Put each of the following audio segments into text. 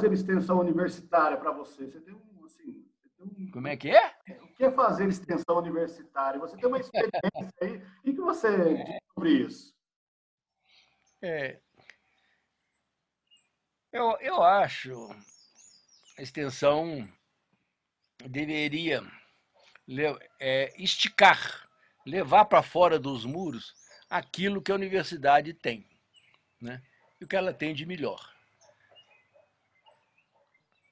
fazer extensão universitária para você? Você tem um, assim, um, Como é que é? O que é fazer extensão universitária? Você tem uma experiência aí? O que você diz sobre isso? É, eu, eu acho a extensão deveria é, esticar, levar para fora dos muros aquilo que a universidade tem, né? E o que ela tem de melhor.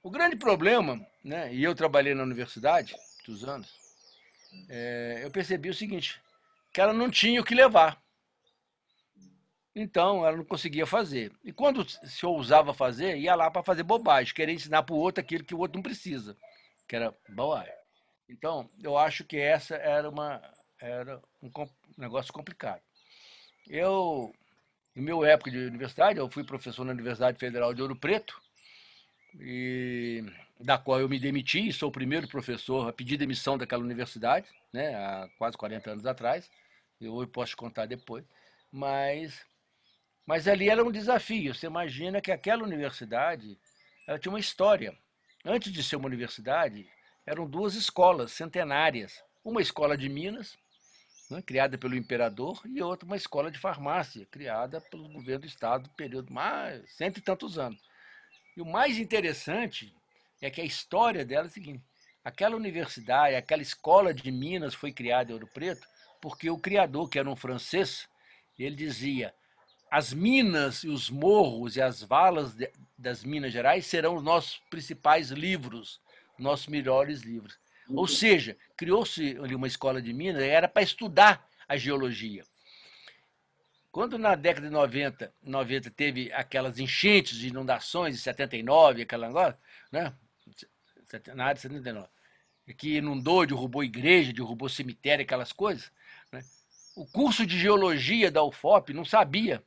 O grande problema, né? E eu trabalhei na universidade muitos anos, é, eu percebi o seguinte, que ela não tinha o que levar. Então, ela não conseguia fazer. E quando se ousava fazer, ia lá para fazer bobagem, querer ensinar para o outro aquilo que o outro não precisa, que era bobagem. Então, eu acho que essa era, uma, era um negócio complicado. Eu, no meu época de universidade, eu fui professor na Universidade Federal de Ouro Preto, e da qual eu me demiti, sou o primeiro professor a pedir demissão daquela universidade, né, há quase 40 anos atrás. Eu posso contar depois. Mas mas ali era um desafio. Você imagina que aquela universidade ela tinha uma história. Antes de ser uma universidade, eram duas escolas centenárias. Uma escola de Minas, né, criada pelo imperador, e outra uma escola de farmácia, criada pelo governo do estado, período mais cento e tantos anos. E o mais interessante é que a história dela é a seguinte: aquela universidade, aquela escola de Minas foi criada em Ouro Preto porque o criador, que era um francês, ele dizia: as minas e os morros e as valas de, das Minas Gerais serão os nossos principais livros, nossos melhores livros. Ou seja, criou-se ali uma escola de Minas, era para estudar a geologia. Quando na década de 90, 90 teve aquelas enchentes de inundações, em 79, aquela negócio, né? Na área de 79, que inundou, derrubou igreja, derrubou cemitério, aquelas coisas, né? o curso de geologia da UFOP não sabia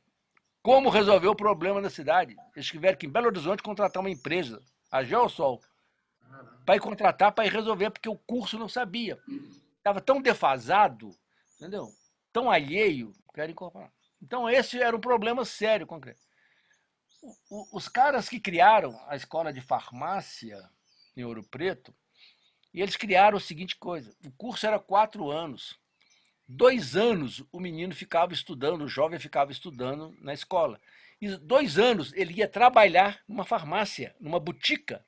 como resolver o problema da cidade. Eles tiveram que, em Belo Horizonte, contratar uma empresa, a Geosol, para ir contratar, para ir resolver, porque o curso não sabia. Estava tão defasado, entendeu? Tão alheio, quero incorporar. Então, esse era um problema sério, concreto. Os caras que criaram a escola de farmácia em Ouro Preto, e eles criaram a seguinte coisa: o curso era quatro anos. Dois anos o menino ficava estudando, o jovem ficava estudando na escola. E dois anos ele ia trabalhar numa farmácia, numa botica.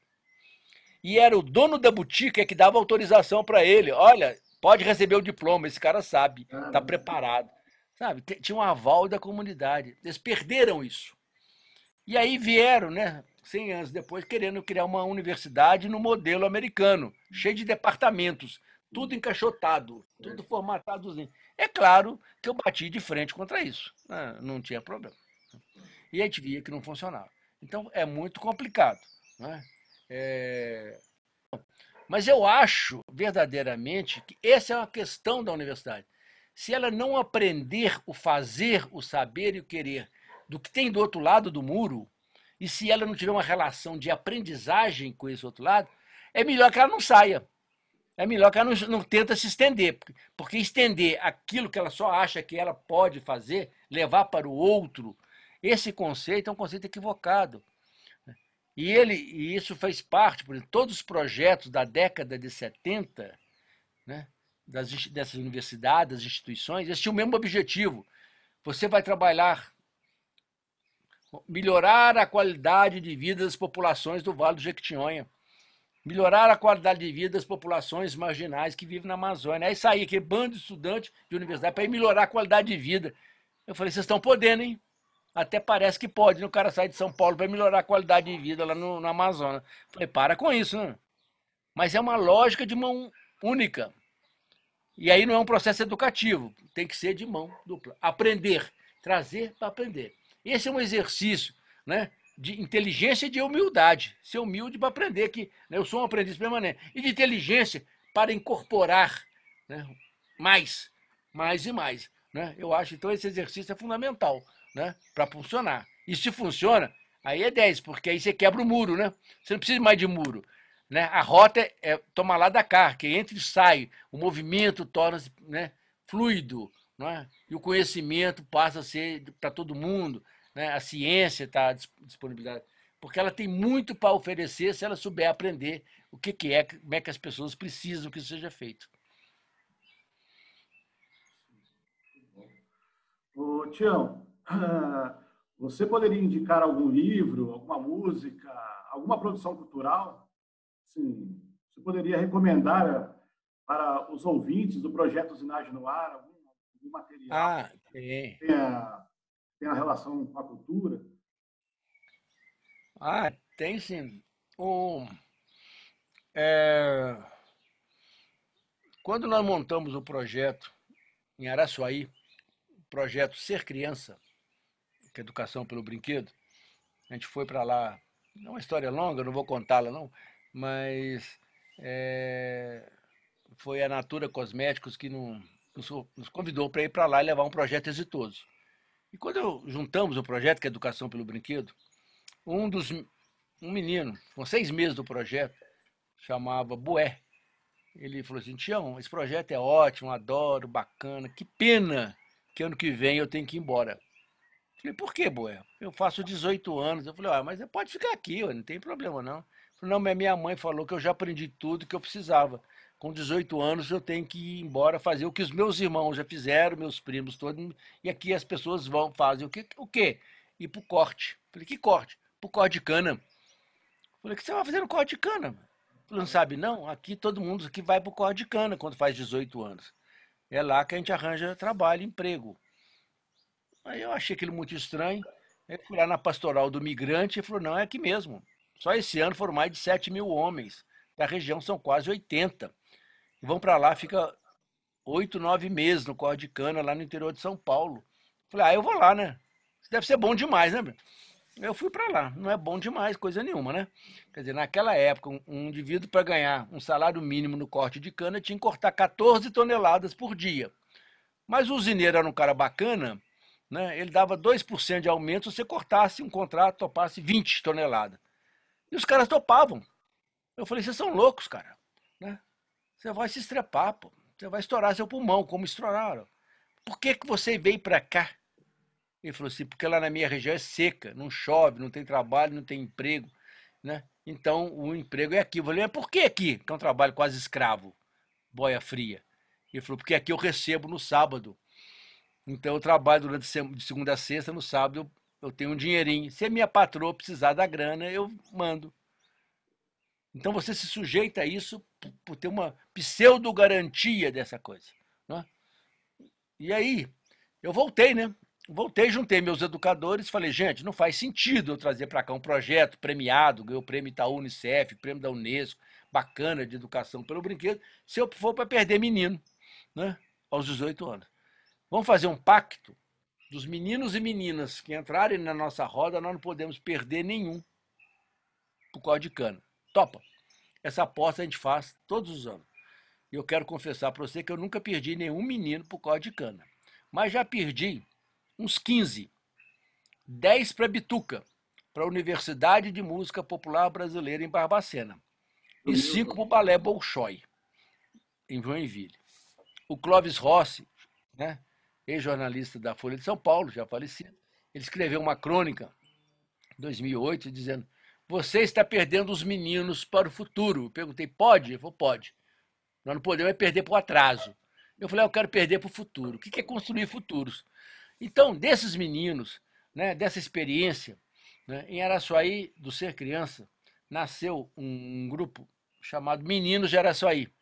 E era o dono da botica que dava autorização para ele. Olha, pode receber o diploma, esse cara sabe, está preparado. Sabe? Tinha um aval da comunidade. Eles perderam isso. E aí vieram, né, 100 anos depois, querendo criar uma universidade no modelo americano, cheio de departamentos tudo encaixotado, tudo é. formatadozinho. É claro que eu bati de frente contra isso, né? não tinha problema. E a gente via que não funcionava. Então é muito complicado. Né? É... Mas eu acho verdadeiramente que essa é uma questão da universidade. Se ela não aprender o fazer, o saber e o querer do que tem do outro lado do muro, e se ela não tiver uma relação de aprendizagem com esse outro lado, é melhor que ela não saia é melhor que ela não, não tenta se estender, porque estender aquilo que ela só acha que ela pode fazer, levar para o outro, esse conceito é um conceito equivocado. E ele, e isso fez parte, por exemplo, todos os projetos da década de 70, né, das, dessas universidades, das instituições, eles tinham o mesmo objetivo. Você vai trabalhar melhorar a qualidade de vida das populações do Vale do Jequitinhonha melhorar a qualidade de vida das populações marginais que vivem na Amazônia. Aí saía aquele bando de estudantes de universidade para melhorar a qualidade de vida. Eu falei, vocês estão podendo, hein? Até parece que pode, né? o cara sai de São Paulo para melhorar a qualidade de vida lá no, no Amazonas. Falei, para com isso, né? Mas é uma lógica de mão única. E aí não é um processo educativo, tem que ser de mão dupla. Aprender, trazer para aprender. Esse é um exercício, né? de inteligência e de humildade. Ser humilde para aprender que né, eu sou um aprendiz permanente. E de inteligência para incorporar né, mais, mais e mais. Né? Eu acho, então, esse exercício é fundamental né, para funcionar. E se funciona, aí é 10, porque aí você quebra o muro, né? Você não precisa mais de muro. Né? A rota é, é tomar lá da cá, que entra e sai, o movimento torna-se né, fluido, não é? e o conhecimento passa a ser para todo mundo né? a ciência está disponibilizada, porque ela tem muito para oferecer se ela souber aprender o que, que é, como é que as pessoas precisam que isso seja feito. Ô, Tião, você poderia indicar algum livro, alguma música, alguma produção cultural? Sim, você poderia recomendar para os ouvintes do projeto Usinagem no Ar algum, algum material ah, que tenha, tenha relação com a cultura? Ah, tem sim. O, é, quando nós montamos o projeto em Araçuaí, o projeto Ser Criança, que é Educação pelo Brinquedo, a gente foi para lá. É uma história longa, não vou contá-la não, mas é, foi a Natura Cosméticos que nos, nos convidou para ir para lá e levar um projeto exitoso. E quando juntamos o projeto, que é Educação pelo Brinquedo, um dos um menino, com seis meses do projeto, chamava Bué. Ele falou assim: Tião, esse projeto é ótimo, adoro, bacana. Que pena que ano que vem eu tenho que ir embora. Falei, por que, Bué? Eu faço 18 anos. Eu falei, ah, mas pode ficar aqui, não tem problema não. Falei, não, mas minha mãe falou que eu já aprendi tudo que eu precisava. Com 18 anos eu tenho que ir embora fazer o que os meus irmãos já fizeram, meus primos todos, e aqui as pessoas vão fazer o quê? O quê? Ir pro corte. Falei, que corte? Pro corte de cana. Falei, o que você vai fazer no corte de cana? não sabe, não? Aqui todo mundo aqui vai para o corte de cana quando faz 18 anos. É lá que a gente arranja trabalho, emprego. Aí eu achei aquilo muito estranho. Aí fui lá na pastoral do migrante e falou, não, é aqui mesmo. Só esse ano foram mais de 7 mil homens. Da região são quase 80. E vão para lá, fica 8, 9 meses no corte de cana, lá no interior de São Paulo. Falei, ah, eu vou lá, né? Isso deve ser bom demais, né? eu fui para lá. Não é bom demais, coisa nenhuma, né? Quer dizer, naquela época, um, um indivíduo para ganhar um salário mínimo no corte de cana tinha que cortar 14 toneladas por dia. Mas o usineiro era um cara bacana, né? ele dava 2% de aumento se você cortasse um contrato, topasse 20 toneladas. E os caras topavam. Eu falei, vocês são loucos, cara. Né? Você vai se estrepar, pô. Você vai estourar seu pulmão, como estouraram. Por que, que você veio para cá? Ele falou assim, porque lá na minha região é seca, não chove, não tem trabalho, não tem emprego, né? Então o emprego é aqui. Eu falei, mas por que aqui? Que é um trabalho quase escravo, boia fria. Ele falou, porque aqui eu recebo no sábado. Então eu trabalho durante de segunda a sexta, no sábado eu tenho um dinheirinho. Se a minha patroa precisar da grana, eu mando. Então você se sujeita a isso por ter uma pseudo-garantia dessa coisa. Né? E aí, eu voltei, né? voltei, juntei meus educadores, falei, gente, não faz sentido eu trazer para cá um projeto premiado, ganhou o prêmio Itaú Unicef, prêmio da Unesco, bacana de educação pelo brinquedo, se eu for para perder menino, né, aos 18 anos. Vamos fazer um pacto dos meninos e meninas que entrarem na nossa roda, nós não podemos perder nenhum por causa de cana. Topa. Essa aposta a gente faz todos os anos. E eu quero confessar para você que eu nunca perdi nenhum menino por causa de cana. Mas já perdi uns 15. 10 para Bituca, para a Universidade de Música Popular Brasileira em Barbacena. E 5 para o Balé Bolshoi, em Joinville. O Clóvis Rossi, né, ex-jornalista da Folha de São Paulo, já falecido, ele escreveu uma crônica em 2008 dizendo: Você está perdendo os meninos para o futuro. Eu perguntei: Pode? Ele falou: Pode. Nós não podemos é perder para o atraso. Eu falei: ah, Eu quero perder para o futuro. O que é construir futuros? Então, desses meninos, né, dessa experiência, né, em Araçuaí, do Ser Criança, nasceu um grupo chamado Meninos de Araçuaí,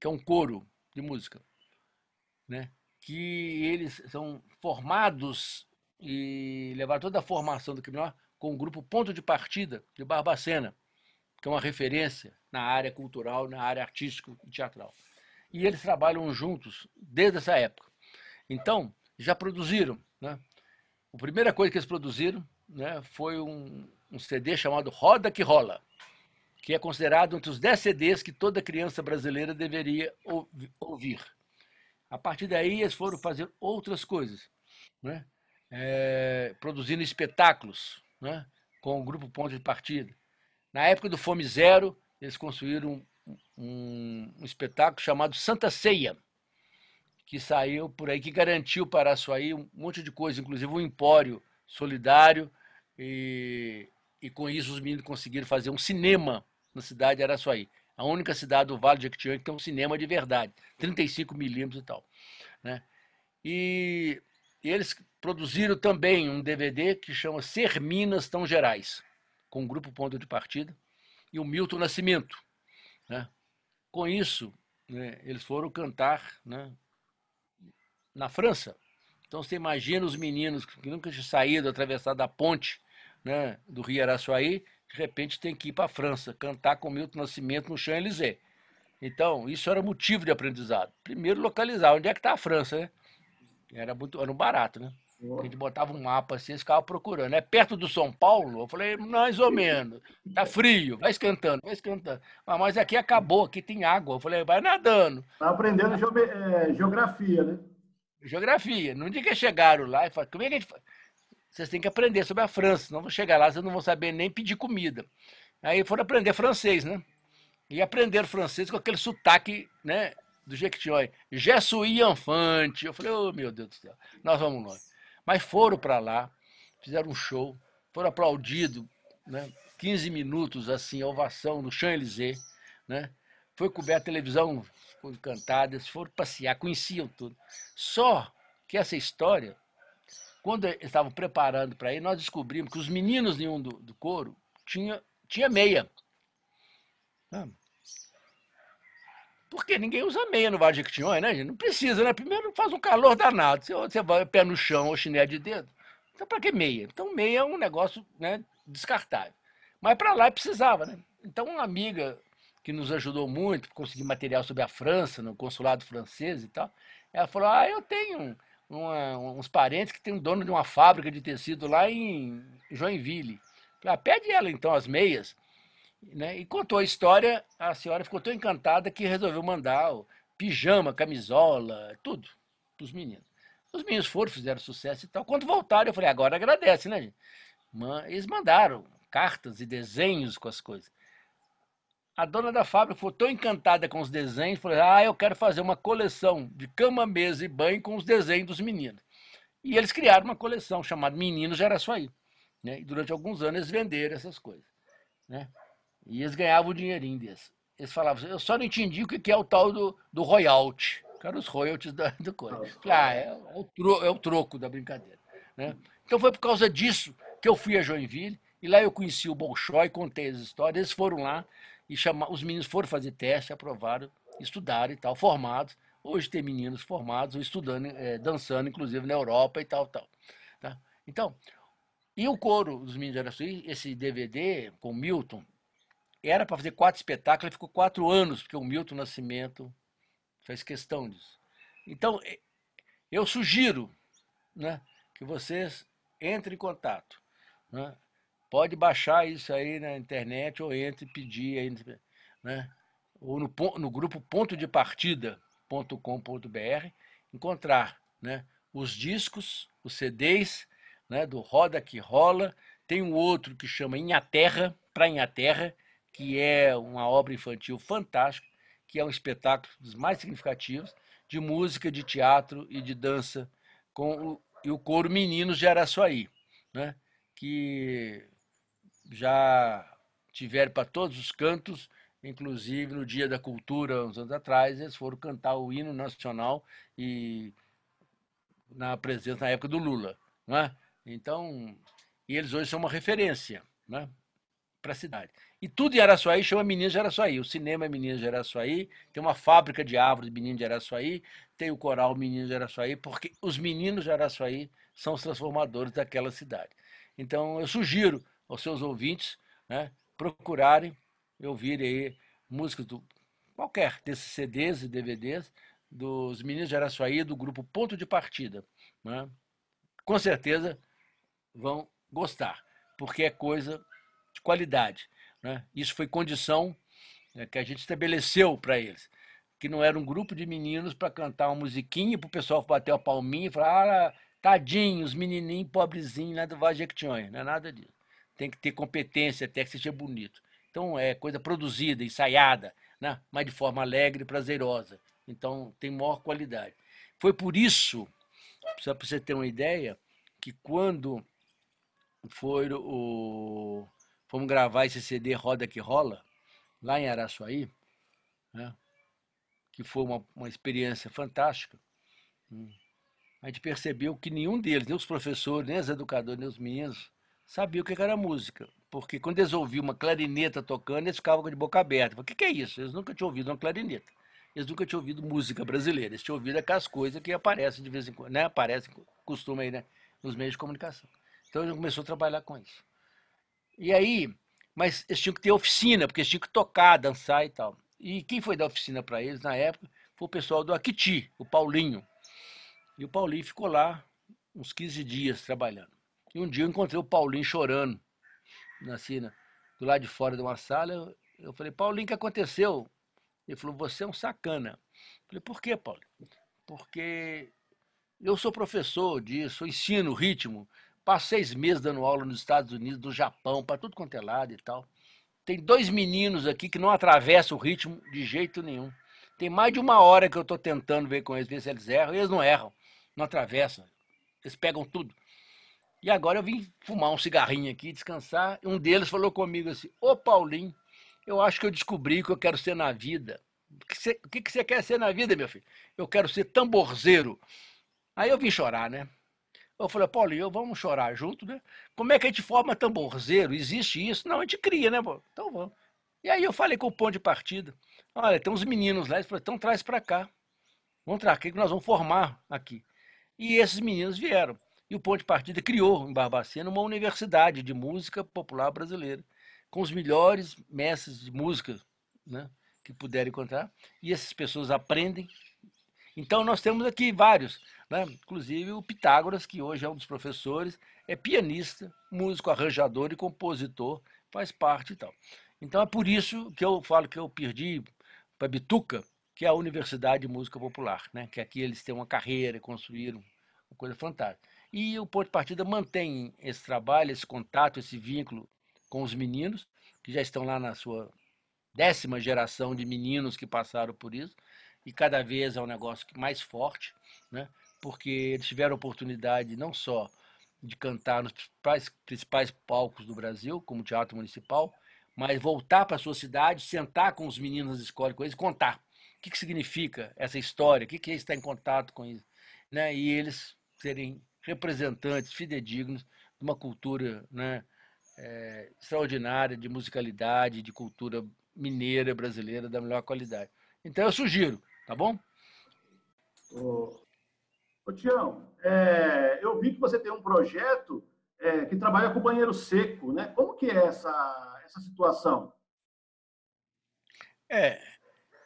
que é um coro de música, né, que eles são formados e levaram toda a formação do criminal com o grupo Ponto de Partida de Barbacena, que é uma referência na área cultural, na área artística e teatral. E eles trabalham juntos desde essa época. Então, já produziram. Né? A primeira coisa que eles produziram né, foi um, um CD chamado Roda que Rola, que é considerado entre os 10 CDs que toda criança brasileira deveria ouvir. A partir daí, eles foram fazer outras coisas, né? É, produzindo espetáculos né? com o grupo Ponto de Partida. Na época do Fome Zero, eles construíram um, um, espetáculo chamado Santa Ceia, que saiu por aí, que garantiu para a Açaí um monte de coisa, inclusive um empório solidário, e, e com isso os meninos conseguiram fazer um cinema na cidade de Araçuaí. A única cidade do Vale de Jequitinhonha que tem um cinema de verdade, 35 milímetros e tal. Né? E, e, eles produziram também um DVD que chama Ser Minas Tão Gerais, com o grupo Ponto de Partida, e o Milton Nascimento. Né? Com isso, né, eles foram cantar né, na França. Então você imagina os meninos que nunca tinham saído, atravessado a ponte né, do Rio Araçuaí, de repente tem que ir para a França, cantar com Milton Nascimento no Champs-Élysées. Então, isso era motivo de aprendizado. Primeiro, localizar onde é que está a França, né? Era, muito, era um barato, né? A gente botava um mapa assim, eles ficavam procurando. É perto do São Paulo? Eu falei, mais ou menos. Tá frio, vai esquentando, vai esquentando. Ah, mas aqui acabou, aqui tem água. Eu falei, vai nadando. Tá aprendendo é, geografia, né? Geografia. No dia que chegaram lá, eu falei, como é que a gente faz? Vocês têm que aprender sobre a França, senão vão chegar lá, vocês não vão saber nem pedir comida. Aí foram aprender francês, né? E aprenderam francês com aquele sotaque, né? Do Jequitinhonha. Jesuí Infante. Eu falei, oh meu Deus do céu, nós vamos longe. Mas foram para lá, fizeram um show, foram aplaudidos, né? 15 minutos, assim, ovação no Champs-Élysées, né? Foi coberta a televisão, ficou encantada, eles foram passear, conheciam tudo. Só que essa história, quando eles estavam preparando para ir, nós descobrimos que os meninos nenhum do, do coro tinha, tinha meia. Porque ninguém usa meia no Vale de Jequitinhonha, né, gente? Não precisa, né? Primeiro faz um calor danado. Você, você vai pé no chão ou chinelo de dedo. Então, para que meia? Então, meia é um negócio né, descartável. Mas para lá precisava, né? Então, uma amiga que nos ajudou muito, conseguir material sobre a França, no consulado francês e tal, ela falou: Ah, eu tenho uma, uns parentes que tem um dono de uma fábrica de tecido lá em Joinville. Falei, ah, pede ela então as meias. Né? E contou a história, a senhora ficou tão encantada que resolveu mandar o pijama, camisola, tudo para os meninos. Os meninos foram, fizeram sucesso e tal. Quando voltaram, eu falei, agora agradece, né, gente? Eles mandaram cartas e desenhos com as coisas. A dona da fábrica ficou tão encantada com os desenhos, falou: Ah, eu quero fazer uma coleção de cama, mesa e banho com os desenhos dos meninos. E eles criaram uma coleção chamada Meninos de Araçuaí. Né? E durante alguns anos eles venderam essas coisas. Né? E eles ganhavam o dinheirinho desse. Eles falavam, eu só não entendi o que é o tal do, do royalty. Que eram os royalties da, do coisa. Ah, é, é, o troco, é o troco da brincadeira. Né? Então foi por causa disso que eu fui a Joinville. E lá eu conheci o Bolshoi, contei as histórias. Eles foram lá e chama, os meninos foram fazer teste, aprovaram, estudaram e tal, formados. Hoje tem meninos formados, estudando, é, dançando, inclusive na Europa e tal, tal. Tá? Então, e o coro dos meninos de Araçuí, esse DVD com o Milton, era para fazer quatro espetáculos, ficou quatro anos, porque o Milton Nascimento fez questão disso. Então, eu sugiro né, que vocês entrem em contato. Né? Pode baixar isso aí na internet ou entre pedir aí, né? ou no, no grupo ponto de partida.com.br, encontrar né, os discos, os CDs né, do Roda que Rola. Tem um outro que chama Inhaterra, para Inhaterra, que é uma obra infantil fantástica, que é um espetáculo dos mais significativos de música, de teatro e de dança com o, e o coro Meninos de Araçuaí, né? que já tiveram para todos os cantos, inclusive no Dia da Cultura, uns anos atrás, eles foram cantar o hino nacional e na presença na época do Lula, não é? Então, e eles hoje são uma referência, né, para a cidade. E tudo em Araçuaí chama Meninos de Araçuaí. O cinema é Meninos de Araçuaí, tem uma fábrica de árvores Meninos de Araçuaí, tem o coral Meninos de Araçuaí, porque os meninos de Araçuaí são os transformadores daquela cidade. Então, eu sugiro aos seus ouvintes né, procurarem e ouvirem aí músicas do qualquer desses CDs e DVDs dos Meninos de Araçuaí do grupo Ponto de Partida. Né? Com certeza vão gostar, porque é coisa de qualidade. Né? Isso foi condição né, que a gente estabeleceu para eles, que não era um grupo de meninos para cantar uma musiquinha para o pessoal bater a palminha e falar, ah, tadinhos, menininho, pobrezinho lá do Vale Jequitinhonha. Não é nada disso tem que ter competência até que seja bonito. Então é coisa produzida, ensaiada, né? mas de forma alegre e prazerosa. Então tem maior qualidade. Foi por isso, só para você ter uma ideia, que quando foi o. Fomos gravar esse CD Roda que Rola, lá em Araçuaí, né? que foi uma, uma experiência fantástica. Hum. A gente percebeu que nenhum deles, nem os professores, nem os educadores, nem os meninos, sabiam o que era música. Porque quando eles ouviam uma clarineta tocando, eles ficavam de boca aberta. O que, que é isso? Eles nunca tinham ouvido uma clarineta. Eles nunca tinham ouvido música brasileira. Eles tinham ouvido aquelas coisas que aparecem de vez em quando, né? Aparecem, costuma aí, né? Nos meios de comunicação. Então, gente começou a trabalhar com isso. E aí, mas eles tinham que ter oficina, porque eles tinham que tocar, dançar e tal. E quem foi dar oficina para eles na época foi o pessoal do Aquiti, o Paulinho. E o Paulinho ficou lá uns 15 dias trabalhando. E um dia eu encontrei o Paulinho chorando na cena, do lado de fora de uma sala. Eu, falei, Paulinho, o que aconteceu? Ele falou, você é um sacana. Eu falei, por quê, Paulo? Porque eu sou professor disso, eu ensino ritmo, passo seis meses dando aula nos Estados Unidos, do Japão, para tudo quanto é lado e tal. Tem dois meninos aqui que não atravessam o ritmo de jeito nenhum. Tem mais de uma hora que eu estou tentando ver com eles, ver se eles erram, e eles não erram, não atravessam. Eles pegam tudo. E agora eu vim fumar um cigarrinho aqui, descansar. Um deles falou comigo assim: Ô Paulinho, eu acho que eu descobri o que eu quero ser na vida. O que, você, que você quer ser na vida, meu filho? Eu quero ser tamborzeiro. Aí eu vim chorar, né? Eu falei, Paulinho, vamos chorar junto, né? Como é que a gente forma tamborzeiro? Existe isso? Não, a gente cria, né? Pô? Então vamos. E aí eu falei com o ponto de partida. Olha, tem uns meninos lá. Ele falou, então traz para cá. Vamos trazer, que nós vamos formar aqui. E esses meninos vieram. E o ponto de partida criou em Barbacena uma universidade de música popular brasileira, com os melhores mestres de música né, que puderam encontrar. E essas pessoas aprendem. Então, nós temos aqui vários, né? inclusive o Pitágoras, que hoje é um dos professores, é pianista, músico, arranjador e compositor, faz parte e tal. Então, é por isso que eu falo que eu perdi para Bituca, que é a Universidade de Música Popular, né? que aqui eles têm uma carreira, construíram uma coisa fantástica. E o ponto de partida mantém esse trabalho, esse contato, esse vínculo com os meninos, que já estão lá na sua décima geração de meninos que passaram por isso, e cada vez é um negócio mais forte, né? porque eles tiveram oportunidade não só de cantar nos principais, principais palcos do Brasil, como Teatro Municipal, mas voltar para a sua cidade, sentar com os meninos da escola com eles, contar o que, que significa essa história, o que, que estar em contato com isso, né? e eles serem representantes fidedignos de uma cultura né, é, extraordinária de musicalidade, de cultura mineira brasileira da melhor qualidade. Então eu sugiro, tá bom? Ô, ô Tião, é, eu vi que você tem um projeto é, que trabalha com banheiro seco, né? Como que é essa, essa situação? É,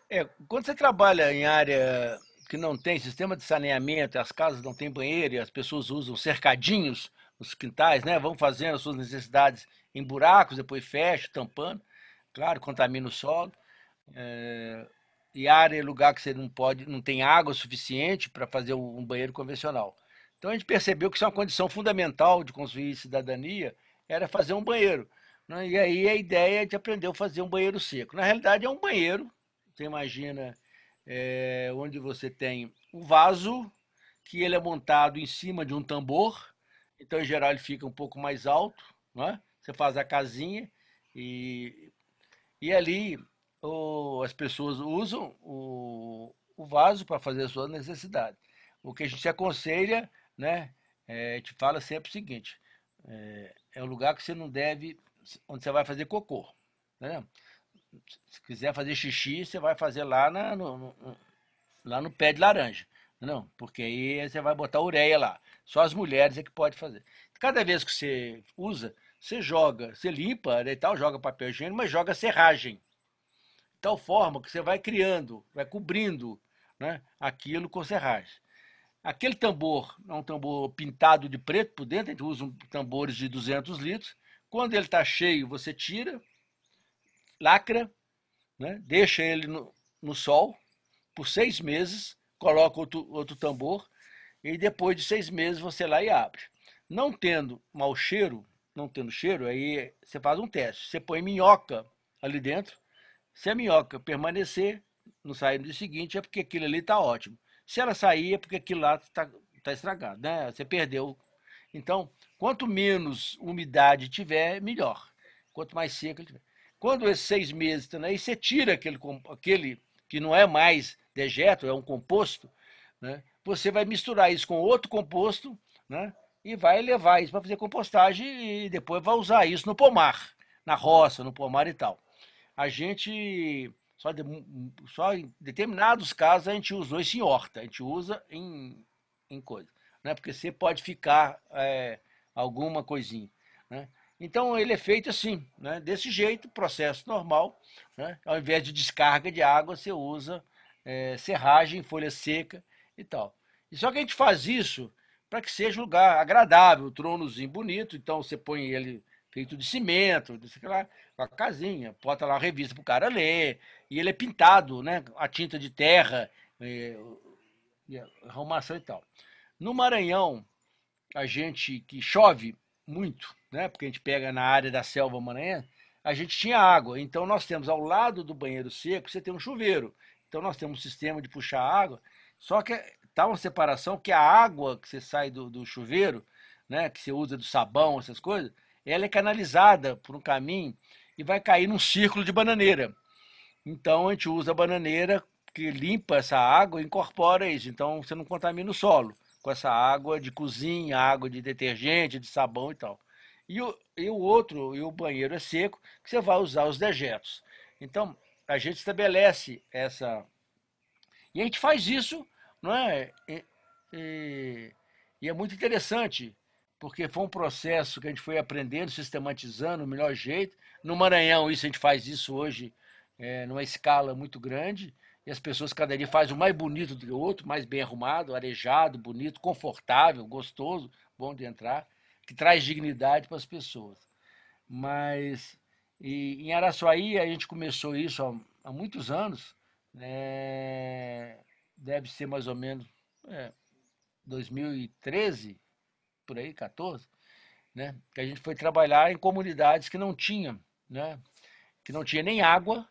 é, quando você trabalha em área que não tem sistema de saneamento, as casas não têm banheiro e as pessoas usam cercadinhos nos quintais, né? Vão fazendo as suas necessidades em buracos, depois fecha, tampando. Claro, contamina o solo. É, e área, lugar que você não pode, não tem água suficiente para fazer um banheiro convencional. Então a gente percebeu que isso é uma condição fundamental de construir cidadania, era fazer um banheiro. Né? E aí a ideia de aprender a fazer um banheiro seco. Na realidade é um banheiro, você imagina é, onde você tem um vaso que ele é montado em cima de um tambor, então em geral ele fica um pouco mais alto, né? você faz a casinha e, e ali o, as pessoas usam o, o vaso para fazer a sua necessidade. O que a gente aconselha, né, é, a gente fala sempre o seguinte, é, é um lugar que você não deve, onde você vai fazer cocô. Né? Se quiser fazer xixi, você vai fazer lá, na, no, no, lá no pé de laranja. Não, porque aí você vai botar ureia lá. Só as mulheres é que pode fazer. Cada vez que você usa, você joga, você limpa e tal, joga papel higiênico, mas joga serragem. De tal forma que você vai criando, vai cobrindo né, aquilo com serragem. Aquele tambor é um tambor pintado de preto por dentro, a gente usa um, tambores de 200 litros. Quando ele está cheio, você tira, lacra, né? deixa ele no, no sol por seis meses, coloca outro, outro tambor e depois de seis meses você lá e abre. Não tendo mau cheiro, não tendo cheiro, aí você faz um teste. Você põe minhoca ali dentro. Se a minhoca permanecer, não sair no dia seguinte, é porque aquilo ali está ótimo. Se ela sair, é porque aquilo lá está tá estragado, né? Você perdeu. Então, quanto menos umidade tiver, melhor. Quanto mais seca tiver. Quando esses seis meses estão aí, você tira aquele, aquele que não é mais dejeto, é um composto, né? você vai misturar isso com outro composto né? e vai levar isso para fazer compostagem e depois vai usar isso no pomar, na roça, no pomar e tal. A gente, só, de, só em determinados casos, a gente usou isso em horta, a gente usa em, em coisa, né? porque você pode ficar é, alguma coisinha. Né? Então ele é feito assim, né? desse jeito, processo normal. Né? Ao invés de descarga de água, você usa é, serragem, folha seca e tal. E só que a gente faz isso para que seja um lugar agradável, tronozinho bonito. Então você põe ele feito de cimento, lá, com a casinha, bota lá uma revista para o cara ler, e ele é pintado, né? A tinta de terra, é, arrumação e tal. No Maranhão, a gente que chove muito, né? Porque a gente pega na área da selva maranhense, a gente tinha água. Então nós temos ao lado do banheiro seco, você tem um chuveiro. Então nós temos um sistema de puxar água. Só que tá uma separação que a água que você sai do, do chuveiro, né, que você usa do sabão, essas coisas, ela é canalizada por um caminho e vai cair num círculo de bananeira. Então a gente usa a bananeira que limpa essa água e incorpora isso. Então você não contamina o solo com essa água de cozinha, água de detergente, de sabão e tal. E o, e o outro, e o banheiro é seco, que você vai usar os dejetos. Então, a gente estabelece essa. E a gente faz isso, não é? E, e, e é muito interessante, porque foi um processo que a gente foi aprendendo, sistematizando o melhor jeito. No Maranhão, isso a gente faz isso hoje é, numa escala muito grande e as pessoas cada dia fazem o mais bonito do que o outro, mais bem arrumado, arejado, bonito, confortável, gostoso, bom de entrar, que traz dignidade para as pessoas. Mas e, em Araçuaí a gente começou isso há, há muitos anos, né? deve ser mais ou menos é, 2013, por aí, 14, né? que a gente foi trabalhar em comunidades que não tinham, né? que não tinha nem água,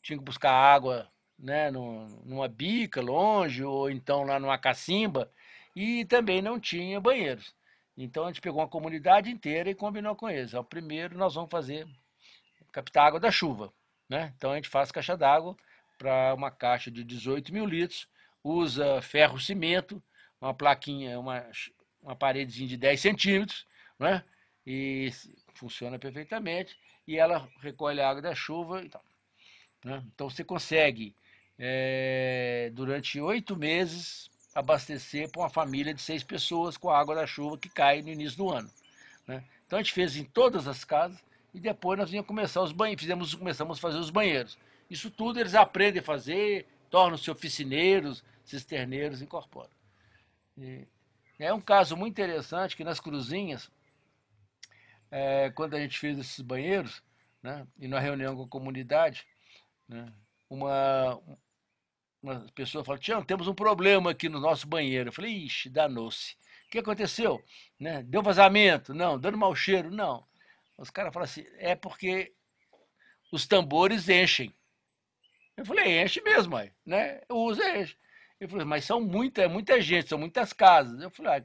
tinha que buscar água né, numa bica longe, ou então lá numa cacimba, e também não tinha banheiros. Então a gente pegou uma comunidade inteira e combinou com eles. Ó, primeiro nós vamos fazer captar água da chuva. Né? Então a gente faz caixa d'água para uma caixa de 18 mil litros, usa ferro cimento, uma plaquinha, uma, uma paredezinha de 10 centímetros, né? e funciona perfeitamente, e ela recolhe a água da chuva e tal. Né? Então você consegue é, durante oito meses, abastecer para uma família de seis pessoas com a água da chuva que cai no início do ano. Né? Então a gente fez em todas as casas e depois nós íamos começar os banheiros, fizemos, começamos a fazer os banheiros. Isso tudo eles aprendem a fazer, tornam-se oficineiros, cisterneiros, incorporam. E é um caso muito interessante que nas cruzinhas, é, quando a gente fez esses banheiros, né, e na reunião com a comunidade, né, uma, uma pessoa fala, Tião, temos um problema aqui no nosso banheiro. Eu falei, ixi, danou-se. O que aconteceu? Né? Deu vazamento? Não. Dando mau cheiro? Não. Os caras falam assim, é porque os tambores enchem. Eu falei, enche mesmo, mãe, né? Usa, enche. Ele falou, mas são muita, muita gente, são muitas casas. Eu falei, ah,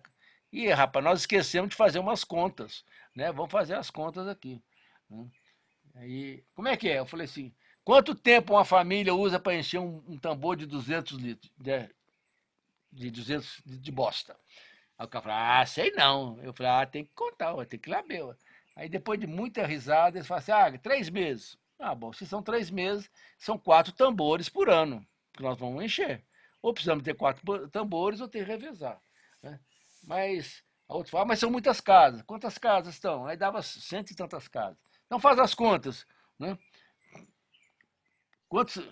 e rapaz, nós esquecemos de fazer umas contas, né? Vamos fazer as contas aqui. Né? Aí, como é que é? Eu falei assim, Quanto tempo uma família usa para encher um, um, tambor de 200 litros, de, de 200 de, de bosta? Aí o cara falou, ah, sei não. Eu falei, ah, tem que contar, tem que lamber. Aí depois de muita risada, eles falam assim, ah, três meses. Ah, bom, se são três meses, são quatro tambores por ano que nós vamos encher. Ou precisamos ter quatro tambores ou ter que revezar. Né? Mas a outra fala, ah, mas são muitas casas. Quantas casas estão? Aí dava cento e tantas casas. Então faz as contas. Né? Quantos,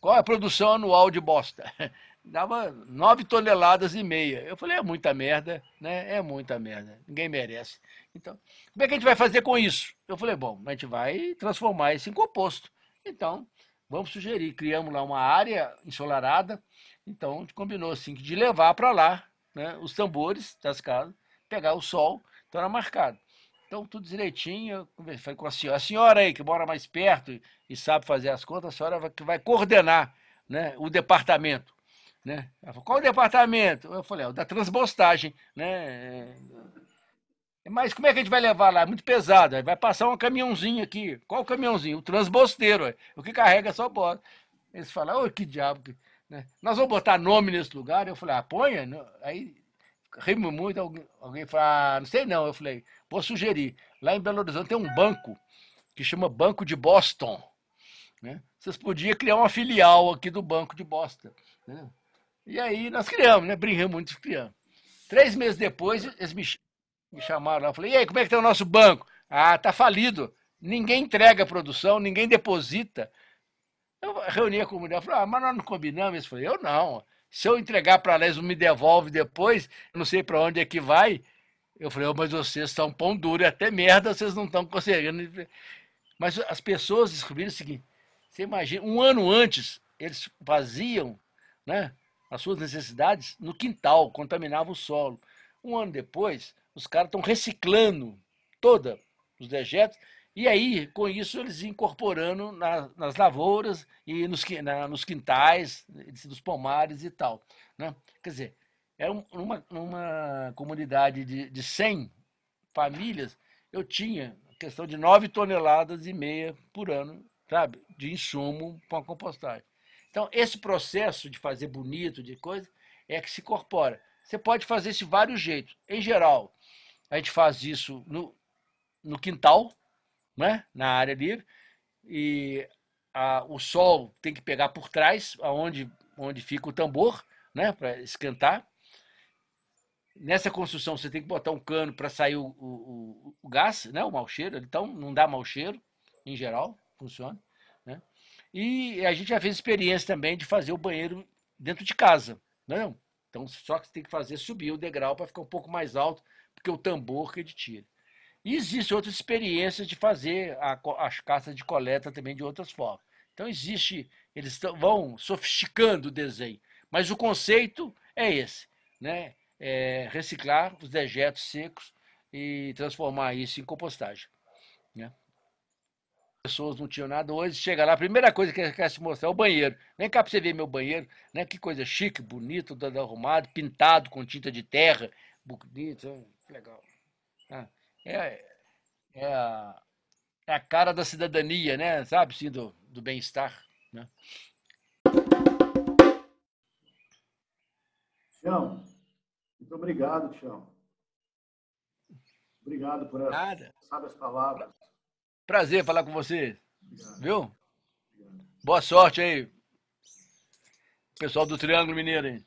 qual é a produção anual de bosta? Dava nove toneladas e meia. Eu falei, é muita merda, né? É muita merda. Ninguém merece. Então, como é que a gente vai fazer com isso? Eu falei, bom, a gente vai transformar isso em composto. Então, vamos sugerir, criamos lá uma área ensolarada. Então, a gente combinou assim, de levar para lá né, os tambores das casas, pegar o sol, então era marcado. Então, tudo direitinho. Eu falei com a senhora. A senhora aí, que mora mais perto e sabe fazer as contas, a senhora que vai coordenar né, o departamento. Né? Ela falou, qual o departamento? Eu falei, é o da transbostagem. Né? Mas como é que a gente vai levar lá? Muito pesado. Vai passar um caminhãozinho aqui. Qual caminhãozinho? O transbosteiro. O que carrega só bota. Eles falam, que diabo. Né? Nós vamos botar nome nesse lugar. Eu falei, ah, ponha. Aí rimos muito. Alguém, fala, ah, não sei não. Eu falei, vou sugerir. Lá em Belo Horizonte tem um banco que chama Banco de Boston. Né? Vocês podiam criar uma filial aqui do Banco de Boston. Né? E aí nós criamos, né? Brincamos muito, criamos. Três meses depois, eles me, chamaram lá. Falei, e aí, como é que está o nosso banco? Ah, tá falido. Ninguém entrega a produção, ninguém deposita. Eu reuni a comunidade, falei, ah, mas nós não combinamos. Eles falaram, eu não. Se eu entregar para eles, não me devolve depois, não sei para onde é que vai. Eu falei, oh, mas vocês estão pão duro, até merda vocês não estão conseguindo. Mas as pessoas descobriram o seguinte: você imagina, um ano antes, eles faziam né, as suas necessidades no quintal, contaminavam o solo. Um ano depois, os caras estão reciclando toda os dejetos, e aí, com isso, eles incorporando na, nas lavouras e nos, na, nos quintais, dos pomares e tal. Né? Quer dizer, é uma, uma comunidade de, de 100 famílias, eu tinha questão de 9 toneladas e meia por ano, sabe, de insumo para a compostagem. Então, esse processo de fazer bonito, de coisa, é que se incorpora. Você pode fazer isso de vários jeitos. Em geral, a gente faz isso no, no quintal, né? na área livre, e a, o sol tem que pegar por trás, aonde onde fica o tambor, né? para esquentar. Nessa construção, você tem que botar um cano para sair o, o, o, gás, né? o mau cheiro. Então, não dá mau cheiro, em geral, funciona. E a gente já fez experiência também de fazer o banheiro dentro de casa. Não? Né? Então, só que você tem que fazer subir o degrau para ficar um pouco mais alto, porque o tambor que ele tira. E existe outras experiências de fazer a, as caças de coleta também de outras formas. Então, existe, eles vão sofisticando o desenho, mas o conceito é esse, né? É reciclar os dejetos secos e transformar isso em compostagem. Né? pessoas não tinham nada. Hoje chega lá, a primeira coisa que quer se mostrar é o banheiro. Vem cá para você ver meu banheiro, né? Que coisa chique, bonito, todo arrumado, pintado com tinta de terra, bonito, legal. Ah, é, é, a, é a cara da cidadania, né? Sabe, sim, do, do bem-estar, né? Muito obrigado, Tião. Obrigado por Nada. sabe as palavras. Prazer falar com você. Obrigado. Viu? Obrigado. Boa sorte aí. Pessoal do Triângulo Mineiro aí.